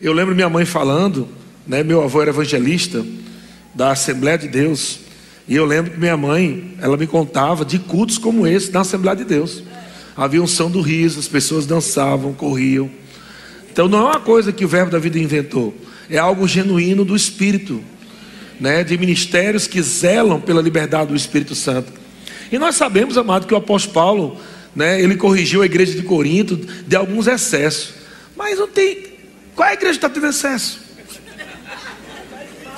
Eu lembro minha mãe falando, né, meu avô era evangelista da Assembleia de Deus, e eu lembro que minha mãe, ela me contava de cultos como esse na Assembleia de Deus. Havia um som do riso, as pessoas dançavam, corriam. Então não é uma coisa que o Verbo da Vida inventou, é algo genuíno do Espírito, né, de ministérios que zelam pela liberdade do Espírito Santo. E nós sabemos, amado, que o apóstolo Paulo, né, ele corrigiu a igreja de Corinto de alguns excessos, mas não tem. Qual é a igreja que está tendo excesso?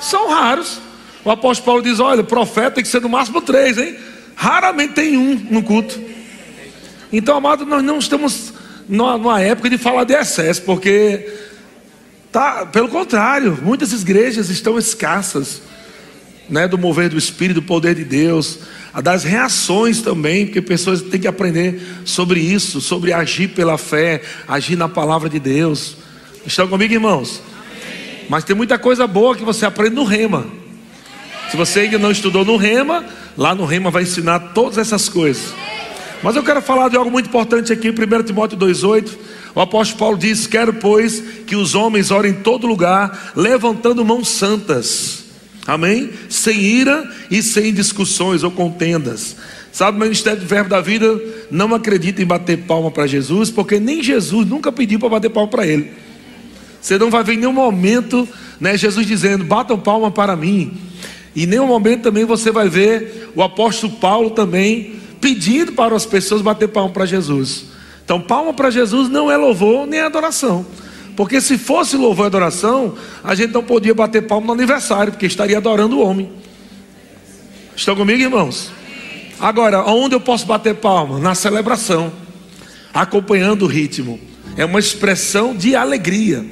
São raros. O apóstolo Paulo diz: olha, profeta tem que ser no máximo três, hein? Raramente tem um no culto. Então, amado, nós não estamos numa época de falar de excesso, porque tá, pelo contrário, muitas igrejas estão escassas, né, do mover do Espírito, do poder de Deus, das reações também, porque pessoas têm que aprender sobre isso, sobre agir pela fé, agir na palavra de Deus. Estão comigo, irmãos? Mas tem muita coisa boa que você aprende no Rema. Se você ainda não estudou no Rema, lá no Rema vai ensinar todas essas coisas. Mas eu quero falar de algo muito importante aqui, 1 Timóteo 2,8. O apóstolo Paulo diz: Quero, pois, que os homens orem em todo lugar, levantando mãos santas. Amém? Sem ira e sem discussões ou contendas. Sabe, o Ministério do Verbo da Vida não acredita em bater palma para Jesus, porque nem Jesus nunca pediu para bater palma para ele. Você não vai ver em nenhum momento né, Jesus dizendo: batam palma para mim. E em nenhum momento também você vai ver o apóstolo Paulo também pedindo para as pessoas bater palma para Jesus. Então, palma para Jesus não é louvor nem adoração. Porque se fosse louvor e adoração, a gente não podia bater palma no aniversário, porque estaria adorando o homem. Estão comigo, irmãos? Agora, onde eu posso bater palma? Na celebração, acompanhando o ritmo. É uma expressão de alegria.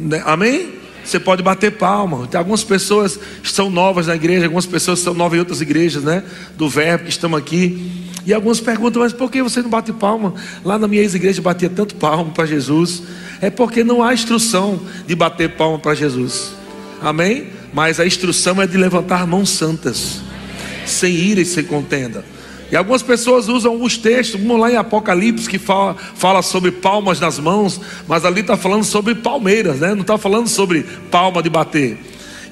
Né? Amém? Você pode bater palma. Tem algumas pessoas que são novas na igreja, algumas pessoas são novas em outras igrejas, né? Do verbo que estão aqui. E alguns perguntam, mas por que você não bate palma? Lá na minha ex-igreja batia tanto palma para Jesus. É porque não há instrução de bater palma para Jesus. Amém? Mas a instrução é de levantar mãos santas, sem ira e sem contenda. E algumas pessoas usam os textos, um lá em Apocalipse que fala, fala sobre palmas nas mãos, mas ali está falando sobre palmeiras, né? não está falando sobre palma de bater.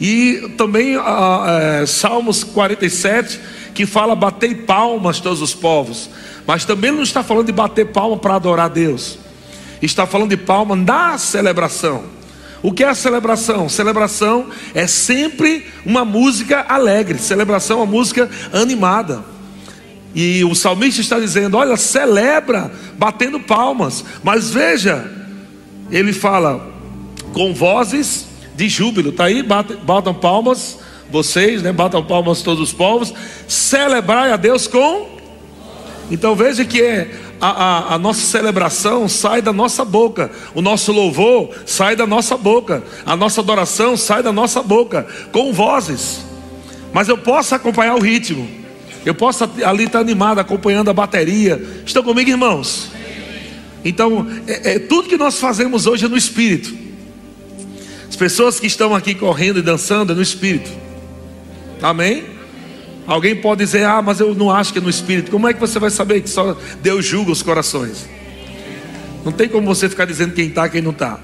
E também é, Salmos 47, que fala bater palmas todos os povos, mas também não está falando de bater palma para adorar Deus, está falando de palma na celebração. O que é a celebração? Celebração é sempre uma música alegre, celebração é uma música animada. E o salmista está dizendo: Olha, celebra, batendo palmas. Mas veja, ele fala com vozes de júbilo. Está aí, batam, batam palmas, vocês, né? Batam palmas todos os povos. Celebrai a Deus com. Então veja que é, a, a, a, nossa celebração sai da nossa boca, o nosso louvor sai da nossa boca, a nossa adoração sai da nossa boca, com vozes. Mas eu posso acompanhar o ritmo. Eu posso ali estar animado, acompanhando a bateria. Estão comigo, irmãos? Então, é, é, tudo que nós fazemos hoje é no Espírito. As pessoas que estão aqui correndo e dançando é no Espírito. Amém? Alguém pode dizer, ah, mas eu não acho que é no Espírito. Como é que você vai saber que só Deus julga os corações? Não tem como você ficar dizendo quem está e quem não está.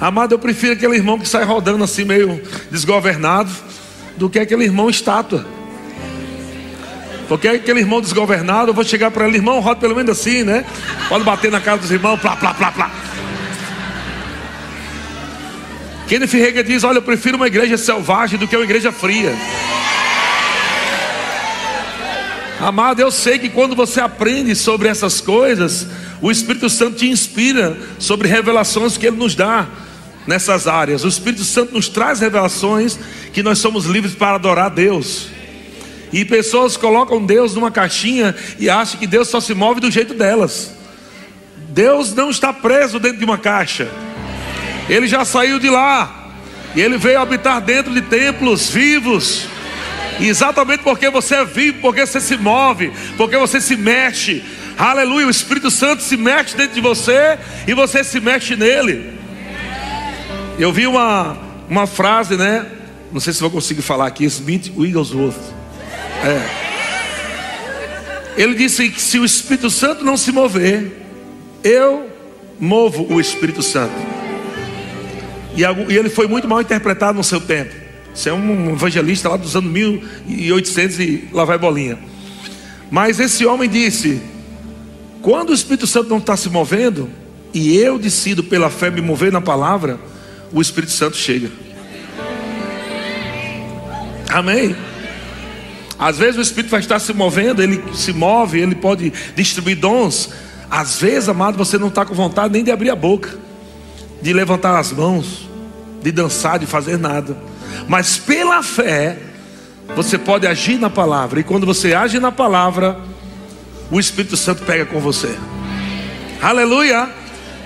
Amado, eu prefiro aquele irmão que sai rodando assim, meio desgovernado, do que aquele irmão estátua. Porque aquele irmão desgovernado, eu vou chegar para ele, irmão, roda pelo menos assim, né? Pode bater na cara dos irmãos, plá, plá, plá, plá. Kenneth Reagan diz: Olha, eu prefiro uma igreja selvagem do que uma igreja fria. Amado, eu sei que quando você aprende sobre essas coisas, o Espírito Santo te inspira sobre revelações que Ele nos dá nessas áreas. O Espírito Santo nos traz revelações que nós somos livres para adorar a Deus. E pessoas colocam Deus numa caixinha e acham que Deus só se move do jeito delas. Deus não está preso dentro de uma caixa. Ele já saiu de lá. E ele veio habitar dentro de templos vivos. E exatamente porque você é vivo, porque você se move, porque você se mexe. Aleluia, o Espírito Santo se mexe dentro de você e você se mexe nele. Eu vi uma, uma frase, né? Não sei se vou conseguir falar aqui, Smith Wigglesworth. É. Ele disse que se o Espírito Santo não se mover, eu movo o Espírito Santo. E, ele foi muito mal interpretado no seu tempo. Você é um evangelista lá dos anos 1800 e lá vai bolinha. Mas esse homem disse: quando o Espírito Santo não está se movendo, e eu decido pela fé me mover na palavra, o Espírito Santo chega. Amém? Às vezes o Espírito vai estar se movendo, ele se move, ele pode distribuir dons. Às vezes, amado, você não está com vontade nem de abrir a boca, de levantar as mãos, de dançar, de fazer nada. Mas pela fé, você pode agir na palavra. E quando você age na palavra, o Espírito Santo pega com você. Aleluia!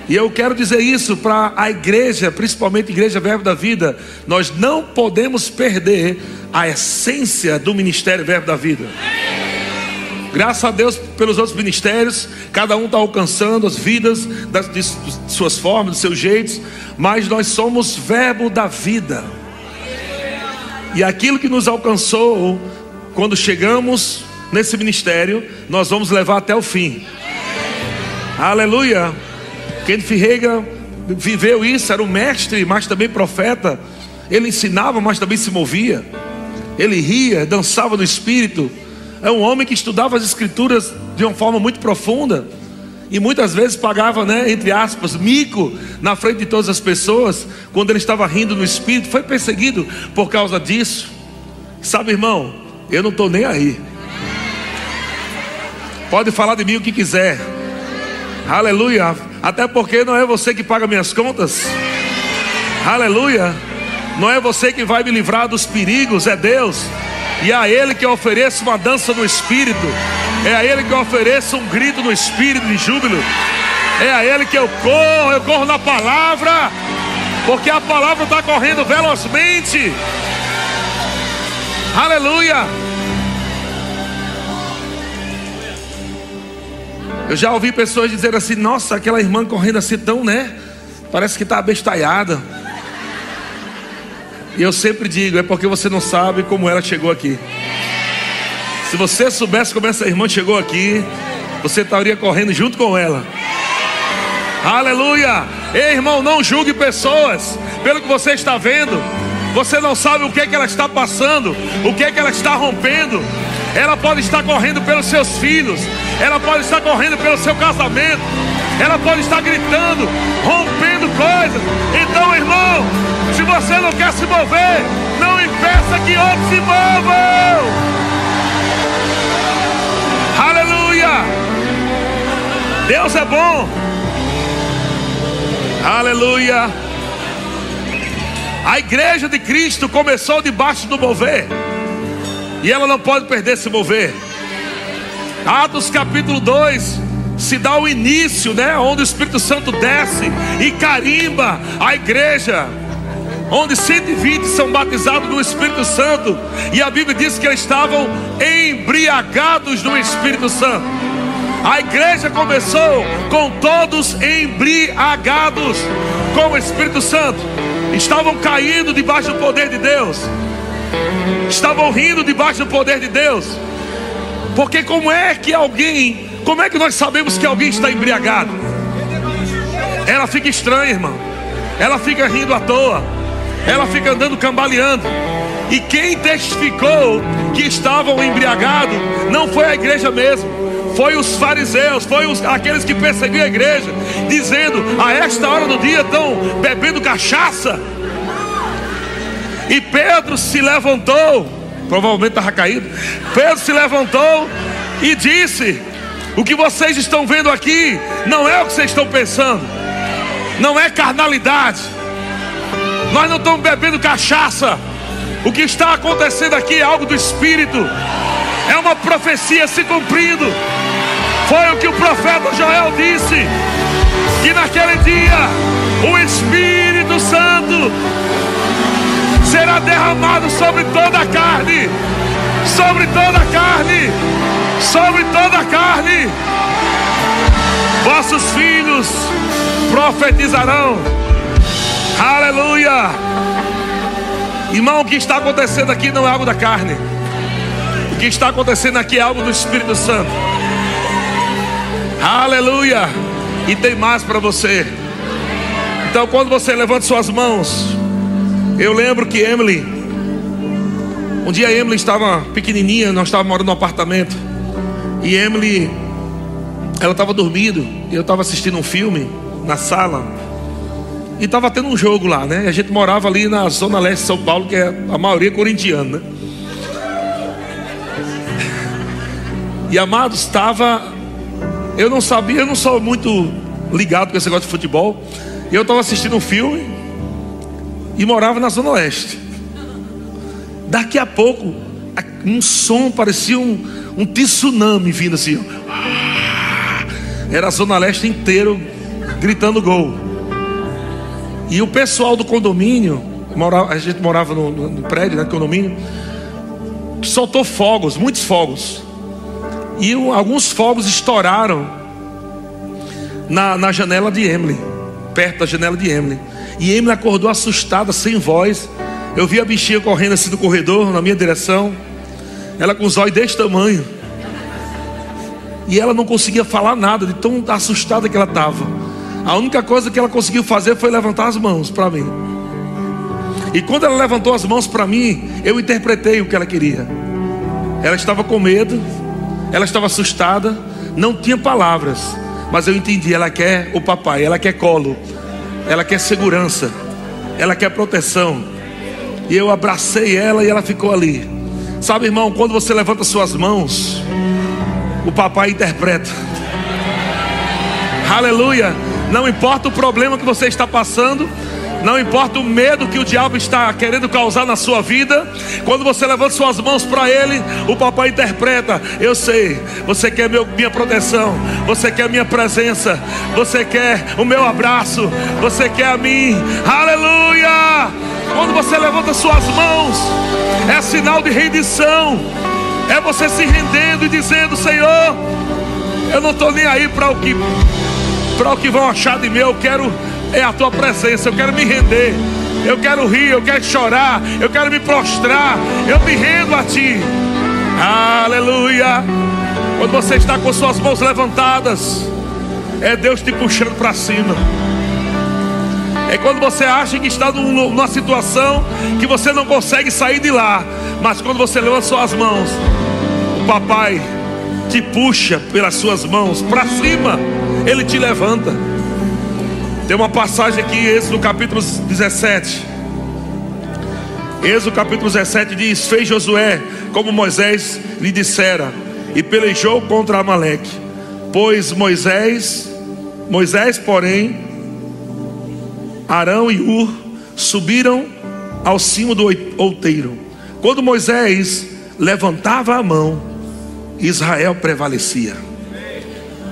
E eu quero dizer isso para a igreja, principalmente a igreja Verbo da Vida. Nós não podemos perder a essência do ministério Verbo da Vida. Graças a Deus pelos outros ministérios, cada um está alcançando as vidas das, de, suas formas, de seus jeitos, mas nós somos Verbo da Vida. E aquilo que nos alcançou quando chegamos nesse ministério, nós vamos levar até o fim. Aleluia. Kenneth Ferreira viveu isso, era um mestre, mas também profeta. Ele ensinava, mas também se movia. Ele ria, dançava no espírito. É um homem que estudava as escrituras de uma forma muito profunda. E muitas vezes pagava, né, entre aspas, mico na frente de todas as pessoas, quando ele estava rindo no espírito, foi perseguido por causa disso. Sabe, irmão, eu não estou nem aí. Pode falar de mim o que quiser. Aleluia. Até porque não é você que paga minhas contas. Aleluia. Não é você que vai me livrar dos perigos, é Deus. E é a Ele que eu ofereço uma dança no espírito. É a Ele que eu ofereço um grito no espírito de júbilo. É a Ele que eu corro, eu corro na palavra. Porque a palavra está correndo velozmente. Aleluia. Eu já ouvi pessoas dizer assim: Nossa, aquela irmã correndo assim tão, né? Parece que está abestalhada. E eu sempre digo: É porque você não sabe como ela chegou aqui. Se você soubesse como essa irmã chegou aqui, você estaria correndo junto com ela. Aleluia! Ei, irmão, não julgue pessoas pelo que você está vendo. Você não sabe o que é que ela está passando, o que é que ela está rompendo. Ela pode estar correndo pelos seus filhos, ela pode estar correndo pelo seu casamento, ela pode estar gritando, rompendo coisas. Então, irmão, se você não quer se mover, não impeça que outros se movam. Aleluia! Deus é bom. Aleluia! A igreja de Cristo começou debaixo do mover. E ela não pode perder se mover. Atos capítulo 2 se dá o início, né? Onde o Espírito Santo desce e carimba a igreja. Onde 120 são batizados no Espírito Santo. E a Bíblia diz que eles estavam embriagados no Espírito Santo. A igreja começou com todos embriagados com o Espírito Santo. Estavam caindo debaixo do poder de Deus. Estavam rindo debaixo do poder de Deus. Porque como é que alguém, como é que nós sabemos que alguém está embriagado? Ela fica estranha, irmão. Ela fica rindo à toa. Ela fica andando cambaleando. E quem testificou que estavam embriagados não foi a igreja mesmo. Foi os fariseus, foi os, aqueles que perseguiam a igreja, dizendo: a esta hora do dia estão bebendo cachaça. E Pedro se levantou, provavelmente estava caído. Pedro se levantou e disse: O que vocês estão vendo aqui não é o que vocês estão pensando, não é carnalidade. Nós não estamos bebendo cachaça. O que está acontecendo aqui é algo do Espírito, é uma profecia se cumprindo. Foi o que o profeta Joel disse: que naquele dia o Espírito Santo será derramado sobre toda a carne, sobre toda a carne, sobre toda a carne. Vossos filhos profetizarão. Aleluia. Irmão, o que está acontecendo aqui não é algo da carne. O que está acontecendo aqui é algo do Espírito Santo. Aleluia. E tem mais para você. Então, quando você levanta suas mãos, eu lembro que Emily, um dia Emily estava pequenininha, nós estávamos morando no apartamento, e Emily, ela estava dormindo, e eu estava assistindo um filme na sala, e estava tendo um jogo lá, né? A gente morava ali na zona leste de São Paulo, que é a maioria corintiana, né? E amados, estava. Eu não sabia, eu não sou muito ligado com esse negócio de futebol. E eu estava assistindo um filme e morava na Zona Oeste. Daqui a pouco, um som parecia um, um tsunami vindo assim. Era a Zona Leste inteiro gritando gol. E o pessoal do condomínio, a gente morava no, no prédio, né, condomínio, soltou fogos, muitos fogos. E alguns fogos estouraram na, na janela de Emily, perto da janela de Emily. E Emily acordou assustada, sem voz. Eu vi a bichinha correndo assim no corredor, na minha direção. Ela com os olhos desse tamanho. E ela não conseguia falar nada, de tão assustada que ela estava. A única coisa que ela conseguiu fazer foi levantar as mãos para mim. E quando ela levantou as mãos para mim, eu interpretei o que ela queria. Ela estava com medo, ela estava assustada, não tinha palavras, mas eu entendi. Ela quer o papai, ela quer colo, ela quer segurança, ela quer proteção. E eu abracei ela e ela ficou ali. Sabe, irmão, quando você levanta suas mãos, o papai interpreta. Aleluia. Não importa o problema que você está passando, não importa o medo que o diabo está querendo causar na sua vida, quando você levanta suas mãos para Ele, o papai interpreta: Eu sei, você quer meu, minha proteção, você quer minha presença, você quer o meu abraço, você quer a mim, aleluia! Quando você levanta suas mãos, é sinal de rendição, é você se rendendo e dizendo: Senhor, eu não estou nem aí para o que para o que vão achar de mim, eu quero é a tua presença. Eu quero me render. Eu quero rir, eu quero chorar, eu quero me prostrar. Eu me rendo a ti. Aleluia. Quando você está com suas mãos levantadas, é Deus te puxando para cima. É quando você acha que está numa situação que você não consegue sair de lá, mas quando você levanta suas mãos, o papai te puxa pelas suas mãos para cima, ele te levanta. Tem uma passagem aqui, Êxodo capítulo 17. Êxodo capítulo 17 diz: Fez Josué como Moisés lhe dissera, e pelejou contra Amaleque. Pois Moisés, Moisés, porém, Arão e Ur subiram ao cimo do outeiro. Quando Moisés levantava a mão, Israel prevalecia.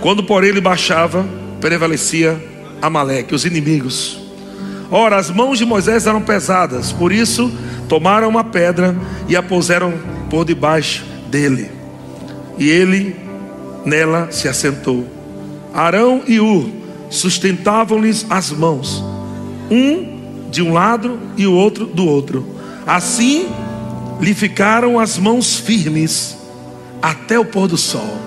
Quando, porém, ele baixava, prevalecia Amaleque, os inimigos. Ora, as mãos de Moisés eram pesadas, por isso tomaram uma pedra e a puseram por debaixo dele. E ele nela se assentou. Arão e Ur sustentavam-lhes as mãos, um de um lado e o outro do outro. Assim lhe ficaram as mãos firmes até o pôr do sol.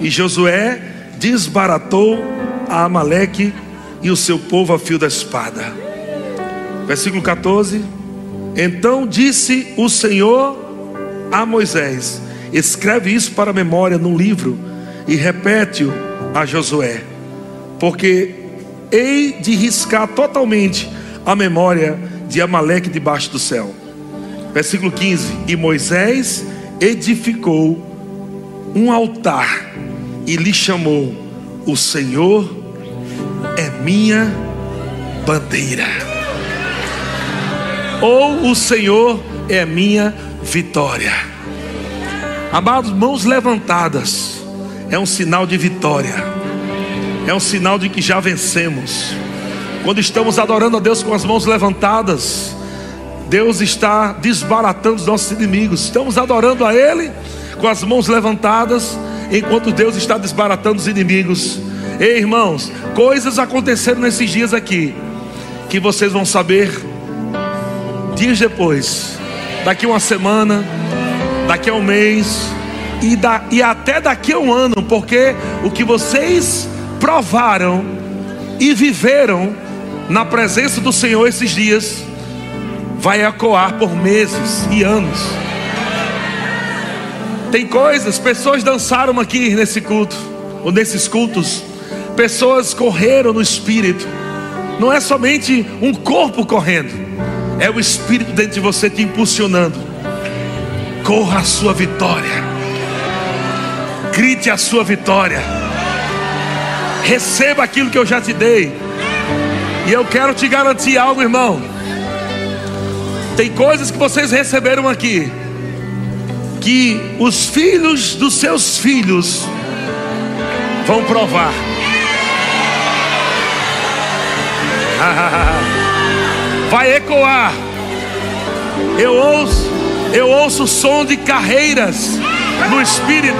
E Josué desbaratou a Amaleque e o seu povo a fio da espada. Versículo 14. Então disse o Senhor a Moisés: Escreve isso para a memória num livro e repete-o a Josué, porque hei de riscar totalmente a memória de Amaleque debaixo do céu. Versículo 15: E Moisés edificou um altar e lhe chamou: O Senhor é minha bandeira. Ou o Senhor é minha vitória. Amados, mãos levantadas é um sinal de vitória, é um sinal de que já vencemos. Quando estamos adorando a Deus com as mãos levantadas, Deus está desbaratando os nossos inimigos. Estamos adorando a Ele com as mãos levantadas, enquanto Deus está desbaratando os inimigos. Ei, irmãos, coisas aconteceram nesses dias aqui que vocês vão saber dias depois, daqui uma semana, daqui a um mês e, da, e até daqui a um ano, porque o que vocês provaram e viveram na presença do Senhor esses dias, vai ecoar por meses e anos. Tem coisas, pessoas dançaram aqui nesse culto, ou nesses cultos, pessoas correram no espírito. Não é somente um corpo correndo, é o espírito dentro de você te impulsionando. Corra a sua vitória, grite a sua vitória, receba aquilo que eu já te dei. E eu quero te garantir algo, irmão. Tem coisas que vocês receberam aqui que os filhos dos seus filhos vão provar. Vai ecoar. Eu ouço, eu ouço o som de carreiras no espírito,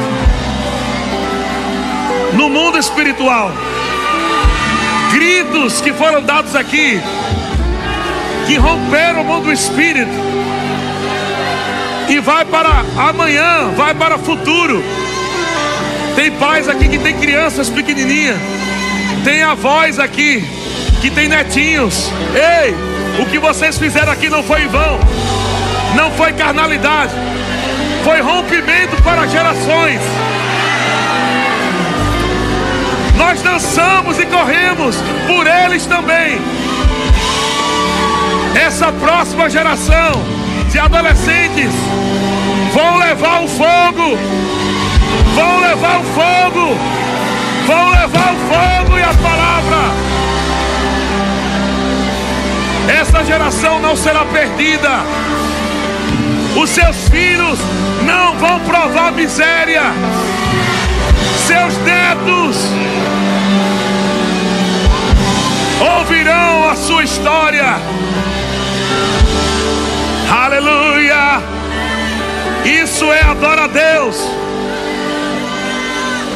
no mundo espiritual. Gritos que foram dados aqui, que romperam o mundo espírito e vai para amanhã, vai para o futuro. Tem pais aqui que tem crianças pequenininhas, tem avós aqui que tem netinhos. Ei, o que vocês fizeram aqui não foi em vão, não foi carnalidade, foi rompimento para gerações. Nós dançamos e corremos por eles também. Essa próxima geração de adolescentes vão levar o fogo, vão levar o fogo, vão levar o fogo e a palavra. Essa geração não será perdida. Os seus filhos não vão provar miséria. Seus netos ouvirão a sua história. Aleluia! Isso é adora a Deus.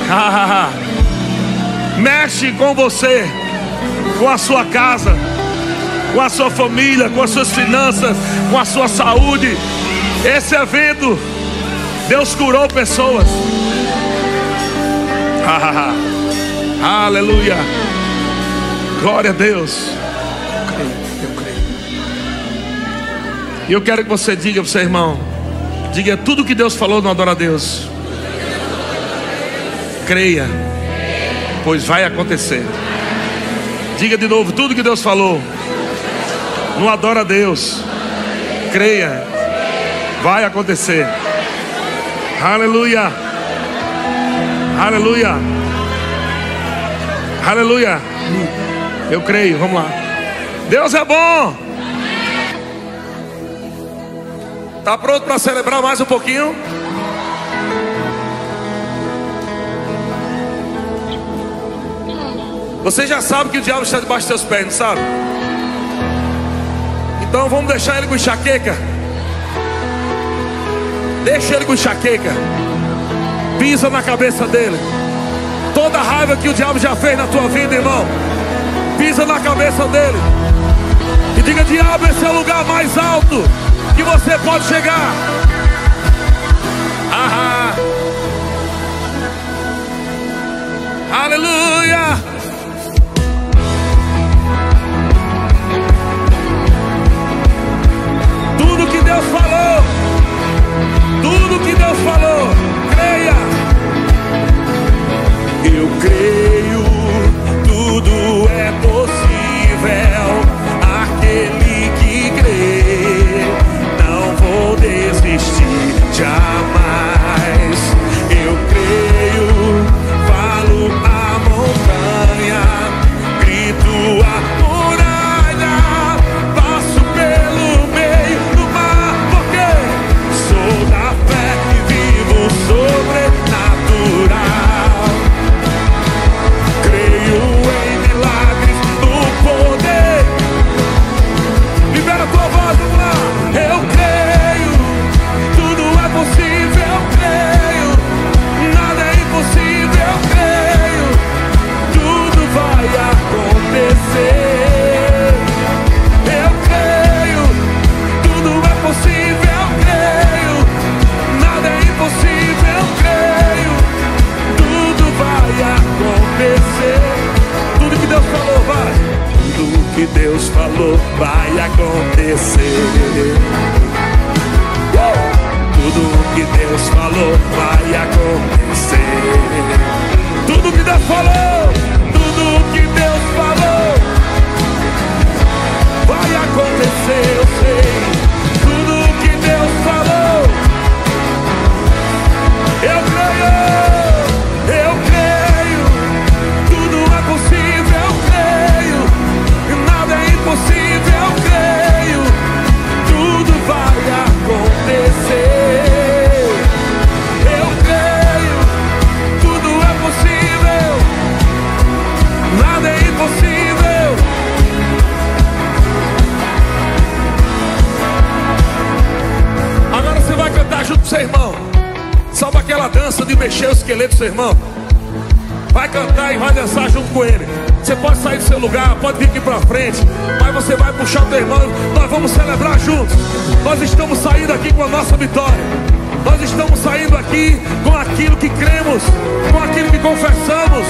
Mexe com você, com a sua casa, com a sua família, com as suas finanças, com a sua saúde. Esse evento, Deus curou pessoas. Aleluia. Glória a Deus. E eu quero que você diga para o seu irmão: diga tudo que Deus falou no Adora a Deus. Creia, pois vai acontecer. Diga de novo tudo que Deus falou. No Adora a Deus. Creia, vai acontecer. Aleluia. Aleluia. Aleluia. Eu creio, vamos lá. Deus é bom. Está pronto para celebrar mais um pouquinho? Você já sabe que o diabo está debaixo dos seus pés, não sabe? Então vamos deixar ele com enxaqueca. Deixa ele com enxaqueca. Pisa na cabeça dele. Toda a raiva que o diabo já fez na tua vida, irmão. Pisa na cabeça dele. E diga: Diabo, esse é o lugar mais alto que você pode chegar. Aham. Aleluia. Deus falou, tudo que Deus falou, creia. Eu creio, tudo é. Falou vai acontecer. De mexer o esqueleto seu irmão. Vai cantar e vai dançar junto com ele. Você pode sair do seu lugar, pode vir aqui para frente, mas você vai puxar o teu irmão. Nós vamos celebrar juntos. Nós estamos saindo aqui com a nossa vitória. Nós estamos saindo aqui com aquilo que cremos, com aquilo que confessamos.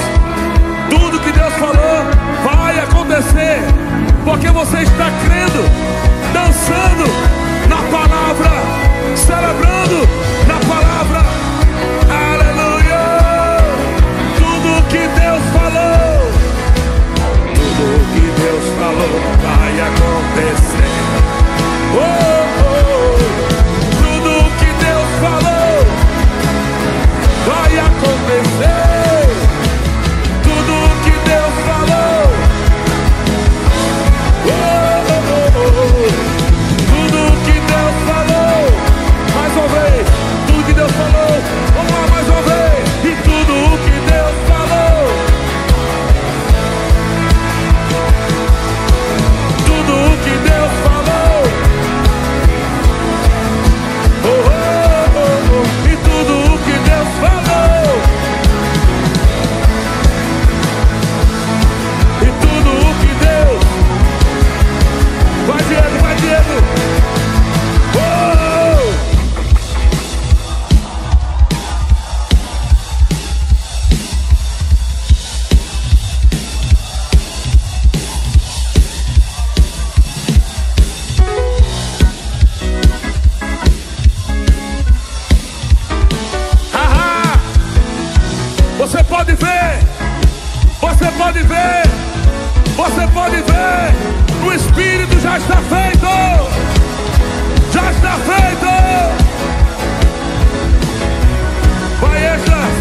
Tudo que Deus falou vai acontecer, porque você está crendo, dançando na palavra, celebrando na palavra. Que Deus falou, tudo que Deus falou vai acontecer. Oh, oh, tudo que Deus falou vai acontecer. pode ver, você pode ver, você pode ver, o Espírito já está feito, já está feito. Vai, Exas,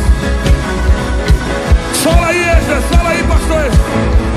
sola aí, Exas, sola aí, pastor.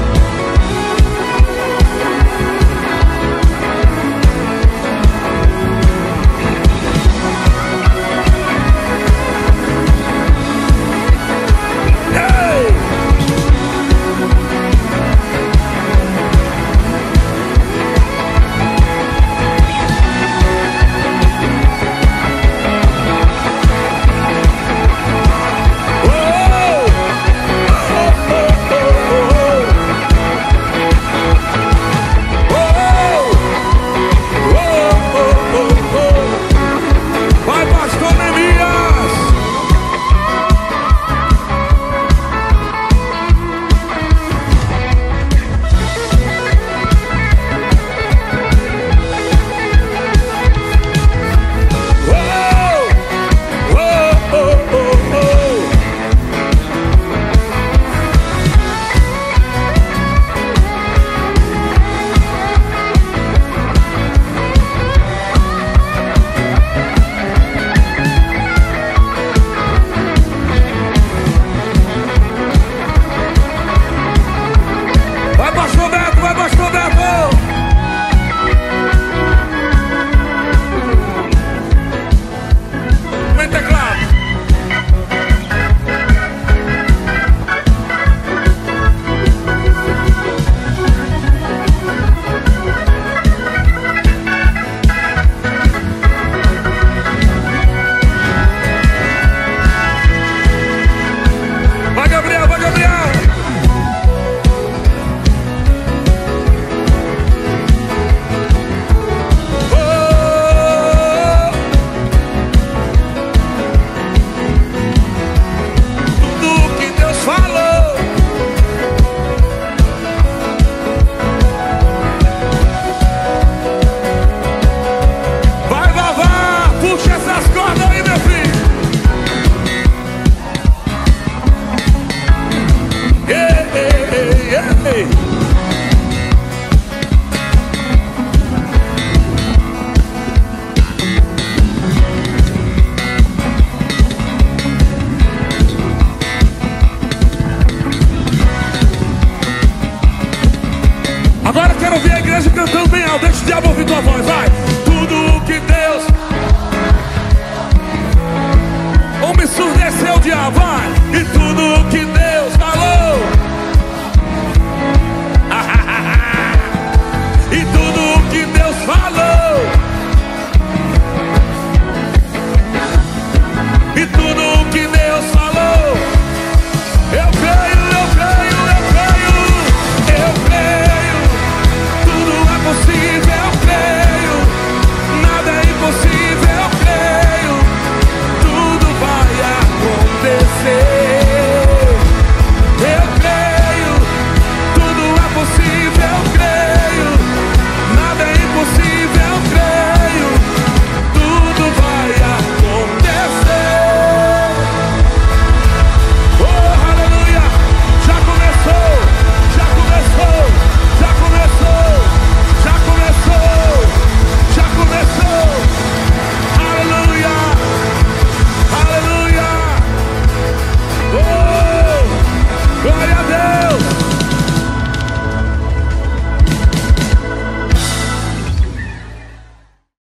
Hey.